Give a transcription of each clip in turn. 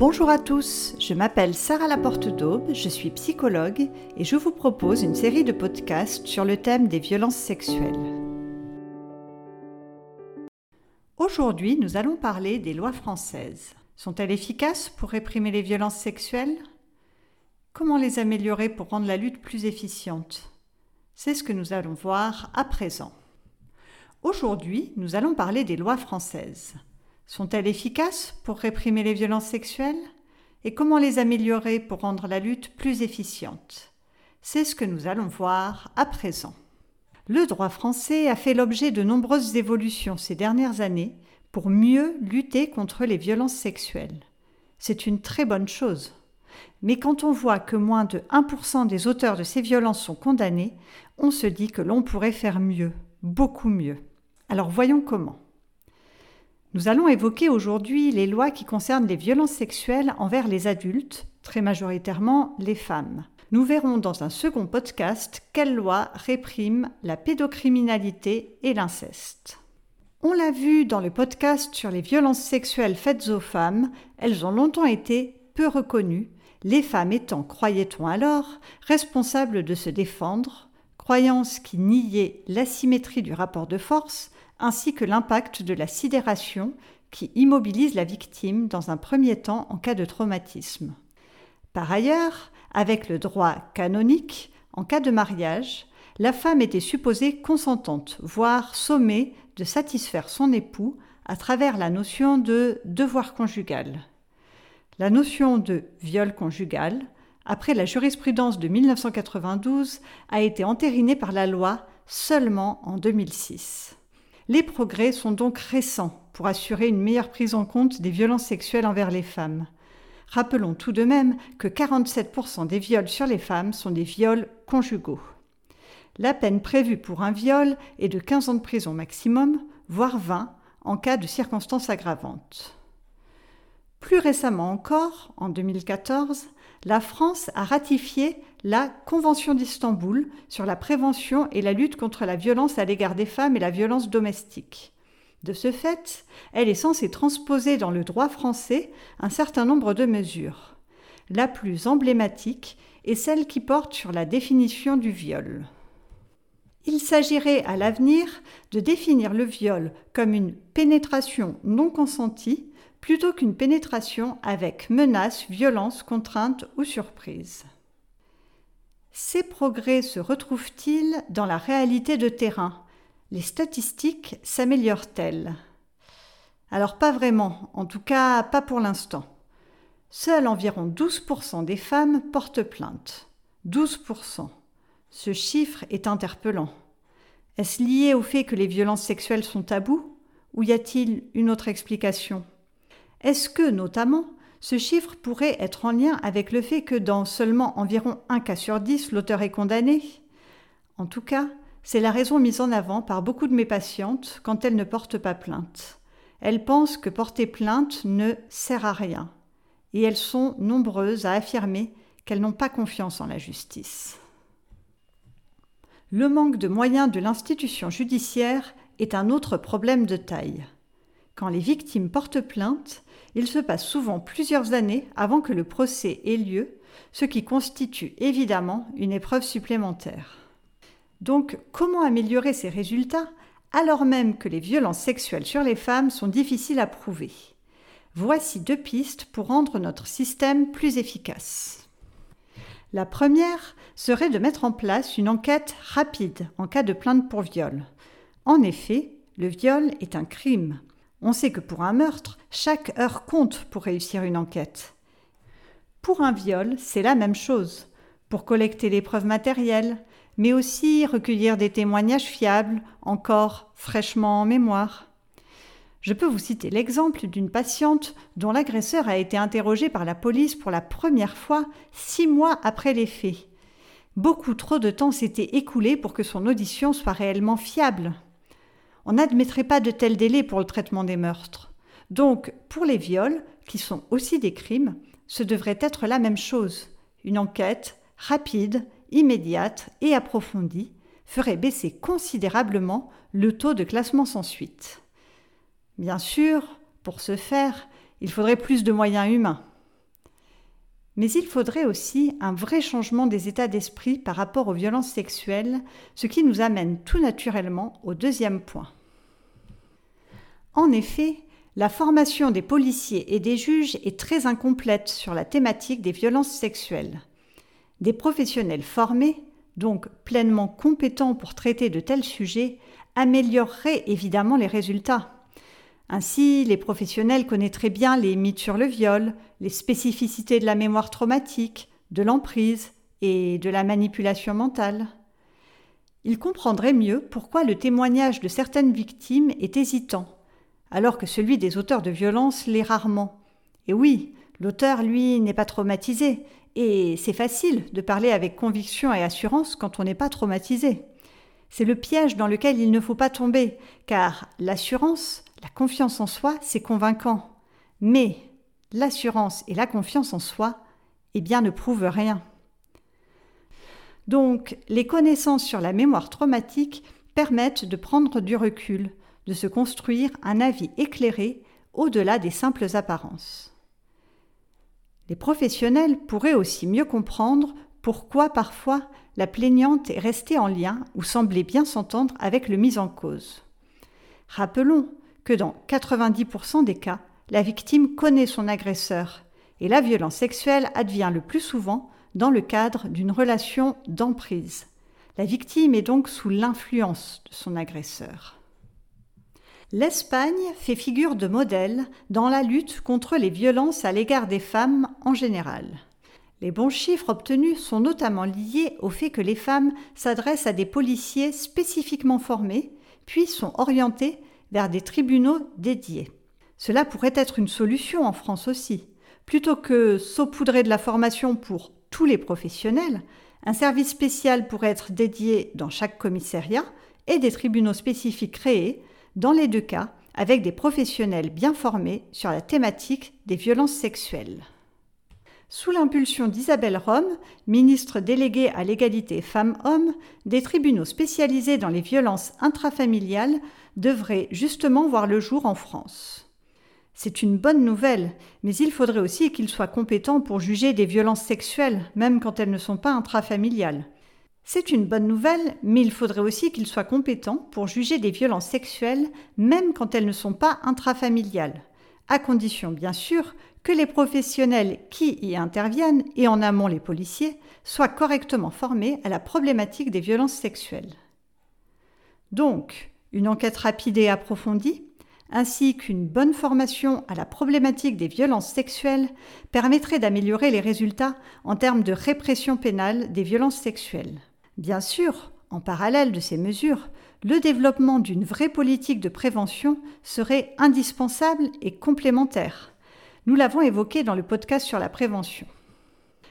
Bonjour à tous, je m'appelle Sarah Laporte d'Aube, je suis psychologue et je vous propose une série de podcasts sur le thème des violences sexuelles. Aujourd'hui, nous allons parler des lois françaises. Sont-elles efficaces pour réprimer les violences sexuelles? Comment les améliorer pour rendre la lutte plus efficiente? C'est ce que nous allons voir à présent. Aujourd'hui, nous allons parler des lois françaises. Sont-elles efficaces pour réprimer les violences sexuelles? Et comment les améliorer pour rendre la lutte plus efficiente? C'est ce que nous allons voir à présent. Le droit français a fait l'objet de nombreuses évolutions ces dernières années pour mieux lutter contre les violences sexuelles. C'est une très bonne chose. Mais quand on voit que moins de 1% des auteurs de ces violences sont condamnés, on se dit que l'on pourrait faire mieux, beaucoup mieux. Alors voyons comment. Nous allons évoquer aujourd'hui les lois qui concernent les violences sexuelles envers les adultes, très majoritairement les femmes. Nous verrons dans un second podcast quelles lois répriment la pédocriminalité et l'inceste. On l'a vu dans le podcast sur les violences sexuelles faites aux femmes, elles ont longtemps été peu reconnues, les femmes étant, croyait-on alors, responsables de se défendre, croyance qui niait l'asymétrie du rapport de force, ainsi que l'impact de la sidération qui immobilise la victime dans un premier temps en cas de traumatisme. Par ailleurs, avec le droit canonique, en cas de mariage, la femme était supposée consentante, voire sommée de satisfaire son époux à travers la notion de devoir conjugal. La notion de viol conjugal, après la jurisprudence de 1992, a été entérinée par la loi seulement en 2006. Les progrès sont donc récents pour assurer une meilleure prise en compte des violences sexuelles envers les femmes. Rappelons tout de même que 47% des viols sur les femmes sont des viols conjugaux. La peine prévue pour un viol est de 15 ans de prison maximum, voire 20 en cas de circonstances aggravantes. Plus récemment encore, en 2014, la France a ratifié la Convention d'Istanbul sur la prévention et la lutte contre la violence à l'égard des femmes et la violence domestique. De ce fait, elle est censée transposer dans le droit français un certain nombre de mesures. La plus emblématique est celle qui porte sur la définition du viol. Il s'agirait à l'avenir de définir le viol comme une pénétration non consentie plutôt qu'une pénétration avec menace, violence, contrainte ou surprise. Ces progrès se retrouvent-ils dans la réalité de terrain? Les statistiques s'améliorent-elles? Alors pas vraiment, en tout cas pas pour l'instant. Seuls environ 12% des femmes portent plainte. 12%. Ce chiffre est interpellant. Est-ce lié au fait que les violences sexuelles sont tabous ou y a-t-il une autre explication? Est-ce que, notamment, ce chiffre pourrait être en lien avec le fait que dans seulement environ un cas sur dix, l'auteur est condamné? En tout cas, c'est la raison mise en avant par beaucoup de mes patientes quand elles ne portent pas plainte. Elles pensent que porter plainte ne sert à rien, et elles sont nombreuses à affirmer qu'elles n'ont pas confiance en la justice. Le manque de moyens de l'institution judiciaire est un autre problème de taille. Quand les victimes portent plainte, il se passe souvent plusieurs années avant que le procès ait lieu, ce qui constitue évidemment une épreuve supplémentaire. Donc, comment améliorer ces résultats alors même que les violences sexuelles sur les femmes sont difficiles à prouver? Voici deux pistes pour rendre notre système plus efficace. La première serait de mettre en place une enquête rapide en cas de plainte pour viol. En effet, le viol est un crime. On sait que pour un meurtre, chaque heure compte pour réussir une enquête. Pour un viol, c'est la même chose. Pour collecter les preuves matérielles, mais aussi recueillir des témoignages fiables, encore fraîchement en mémoire. Je peux vous citer l'exemple d'une patiente dont l'agresseur a été interrogé par la police pour la première fois six mois après les faits. Beaucoup trop de temps s'était écoulé pour que son audition soit réellement fiable. On n'admettrait pas de tels délais pour le traitement des meurtres. Donc, pour les viols, qui sont aussi des crimes, ce devrait être la même chose. Une enquête rapide, immédiate et approfondie ferait baisser considérablement le taux de classement sans suite. Bien sûr, pour ce faire, il faudrait plus de moyens humains. Mais il faudrait aussi un vrai changement des états d'esprit par rapport aux violences sexuelles, ce qui nous amène tout naturellement au deuxième point. En effet, la formation des policiers et des juges est très incomplète sur la thématique des violences sexuelles. Des professionnels formés, donc pleinement compétents pour traiter de tels sujets, amélioreraient évidemment les résultats. Ainsi, les professionnels connaîtraient bien les mythes sur le viol, les spécificités de la mémoire traumatique, de l'emprise et de la manipulation mentale. Ils comprendraient mieux pourquoi le témoignage de certaines victimes est hésitant, alors que celui des auteurs de violences l'est rarement. Et oui, l'auteur, lui, n'est pas traumatisé, et c'est facile de parler avec conviction et assurance quand on n'est pas traumatisé. C'est le piège dans lequel il ne faut pas tomber, car l'assurance, la confiance en soi, c'est convaincant. Mais l'assurance et la confiance en soi, eh bien, ne prouvent rien. Donc, les connaissances sur la mémoire traumatique permettent de prendre du recul, de se construire un avis éclairé au-delà des simples apparences. Les professionnels pourraient aussi mieux comprendre pourquoi parfois la plaignante est restée en lien ou semblait bien s'entendre avec le mis en cause. Rappelons que dans 90% des cas, la victime connaît son agresseur et la violence sexuelle advient le plus souvent dans le cadre d'une relation d'emprise. La victime est donc sous l'influence de son agresseur. L'Espagne fait figure de modèle dans la lutte contre les violences à l'égard des femmes en général. Les bons chiffres obtenus sont notamment liés au fait que les femmes s'adressent à des policiers spécifiquement formés, puis sont orientées vers des tribunaux dédiés. Cela pourrait être une solution en France aussi. Plutôt que saupoudrer de la formation pour tous les professionnels, un service spécial pourrait être dédié dans chaque commissariat et des tribunaux spécifiques créés dans les deux cas avec des professionnels bien formés sur la thématique des violences sexuelles. Sous l'impulsion d'Isabelle Rome, ministre déléguée à l'égalité femmes-hommes, des tribunaux spécialisés dans les violences intrafamiliales devraient justement voir le jour en France. C'est une bonne nouvelle, mais il faudrait aussi qu'ils soient compétents pour juger des violences sexuelles, même quand elles ne sont pas intrafamiliales. C'est une bonne nouvelle, mais il faudrait aussi qu'ils soient compétents pour juger des violences sexuelles, même quand elles ne sont pas intrafamiliales, à condition bien sûr que les professionnels qui y interviennent, et en amont les policiers, soient correctement formés à la problématique des violences sexuelles. Donc, une enquête rapide et approfondie, ainsi qu'une bonne formation à la problématique des violences sexuelles permettrait d'améliorer les résultats en termes de répression pénale des violences sexuelles. Bien sûr, en parallèle de ces mesures, le développement d'une vraie politique de prévention serait indispensable et complémentaire. Nous l'avons évoqué dans le podcast sur la prévention.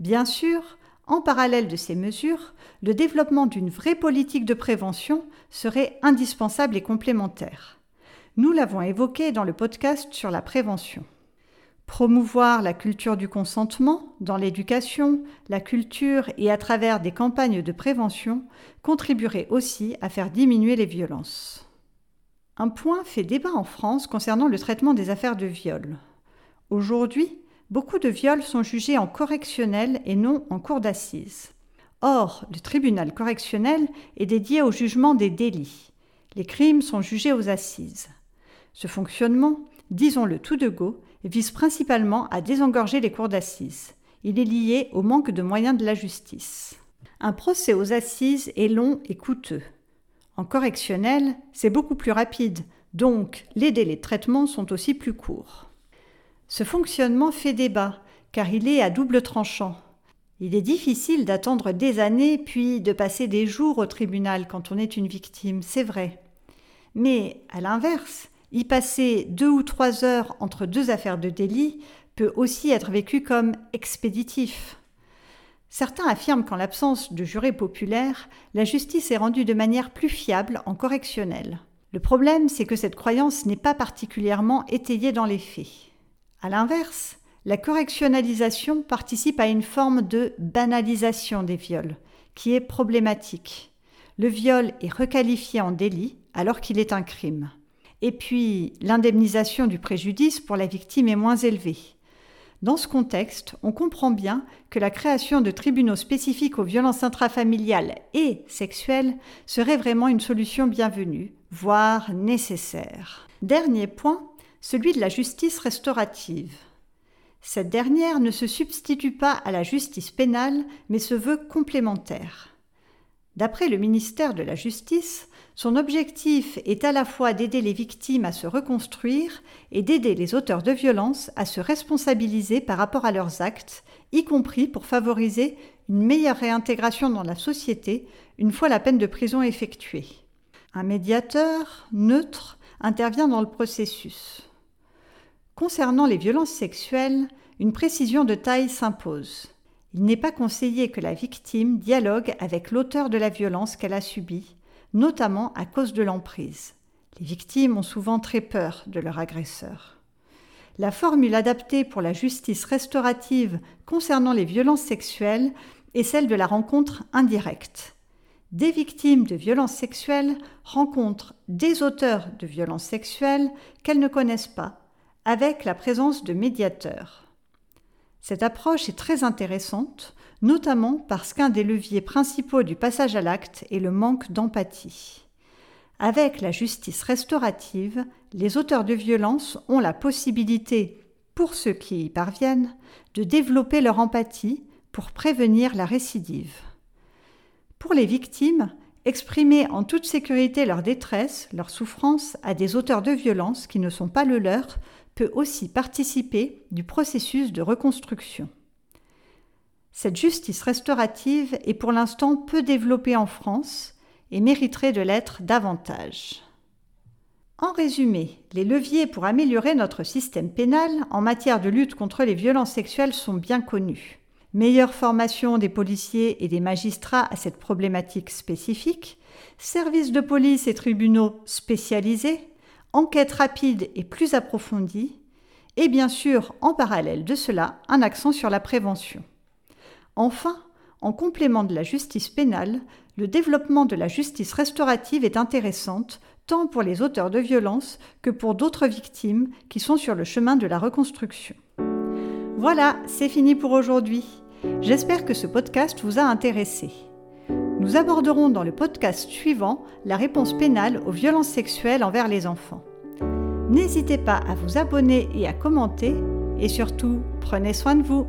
Bien sûr, en parallèle de ces mesures, le développement d'une vraie politique de prévention serait indispensable et complémentaire. Nous l'avons évoqué dans le podcast sur la prévention. Promouvoir la culture du consentement dans l'éducation, la culture et à travers des campagnes de prévention contribuerait aussi à faire diminuer les violences. Un point fait débat en France concernant le traitement des affaires de viol. Aujourd'hui, beaucoup de viols sont jugés en correctionnel et non en cour d'assises. Or, le tribunal correctionnel est dédié au jugement des délits. Les crimes sont jugés aux assises. Ce fonctionnement, disons-le tout de go, vise principalement à désengorger les cours d'assises. Il est lié au manque de moyens de la justice. Un procès aux assises est long et coûteux. En correctionnel, c'est beaucoup plus rapide, donc les délais de traitement sont aussi plus courts. Ce fonctionnement fait débat, car il est à double tranchant. Il est difficile d'attendre des années puis de passer des jours au tribunal quand on est une victime, c'est vrai. Mais à l'inverse, y passer deux ou trois heures entre deux affaires de délit peut aussi être vécu comme expéditif. Certains affirment qu'en l'absence de jurés populaires, la justice est rendue de manière plus fiable en correctionnel. Le problème, c'est que cette croyance n'est pas particulièrement étayée dans les faits. À l'inverse, la correctionnalisation participe à une forme de banalisation des viols, qui est problématique. Le viol est requalifié en délit alors qu'il est un crime. Et puis, l'indemnisation du préjudice pour la victime est moins élevée. Dans ce contexte, on comprend bien que la création de tribunaux spécifiques aux violences intrafamiliales et sexuelles serait vraiment une solution bienvenue, voire nécessaire. Dernier point, celui de la justice restaurative. Cette dernière ne se substitue pas à la justice pénale, mais se veut complémentaire. D'après le ministère de la Justice, son objectif est à la fois d'aider les victimes à se reconstruire et d'aider les auteurs de violences à se responsabiliser par rapport à leurs actes, y compris pour favoriser une meilleure réintégration dans la société une fois la peine de prison effectuée. Un médiateur neutre intervient dans le processus. Concernant les violences sexuelles, une précision de taille s'impose. Il n'est pas conseillé que la victime dialogue avec l'auteur de la violence qu'elle a subie, notamment à cause de l'emprise. Les victimes ont souvent très peur de leur agresseur. La formule adaptée pour la justice restaurative concernant les violences sexuelles est celle de la rencontre indirecte. Des victimes de violences sexuelles rencontrent des auteurs de violences sexuelles qu'elles ne connaissent pas avec la présence de médiateurs. Cette approche est très intéressante, notamment parce qu'un des leviers principaux du passage à l'acte est le manque d'empathie. Avec la justice restaurative, les auteurs de violences ont la possibilité, pour ceux qui y parviennent, de développer leur empathie pour prévenir la récidive. Pour les victimes, exprimer en toute sécurité leur détresse, leur souffrance à des auteurs de violences qui ne sont pas le leur peut aussi participer du processus de reconstruction. Cette justice restaurative est pour l'instant peu développée en France et mériterait de l'être davantage. En résumé, les leviers pour améliorer notre système pénal en matière de lutte contre les violences sexuelles sont bien connus. Meilleure formation des policiers et des magistrats à cette problématique spécifique, services de police et tribunaux spécialisés, enquête rapide et plus approfondie, et bien sûr, en parallèle de cela, un accent sur la prévention. Enfin, en complément de la justice pénale, le développement de la justice restaurative est intéressante tant pour les auteurs de violences que pour d'autres victimes qui sont sur le chemin de la reconstruction. Voilà, c'est fini pour aujourd'hui. J'espère que ce podcast vous a intéressé. Nous aborderons dans le podcast suivant la réponse pénale aux violences sexuelles envers les enfants. N'hésitez pas à vous abonner et à commenter et surtout, prenez soin de vous.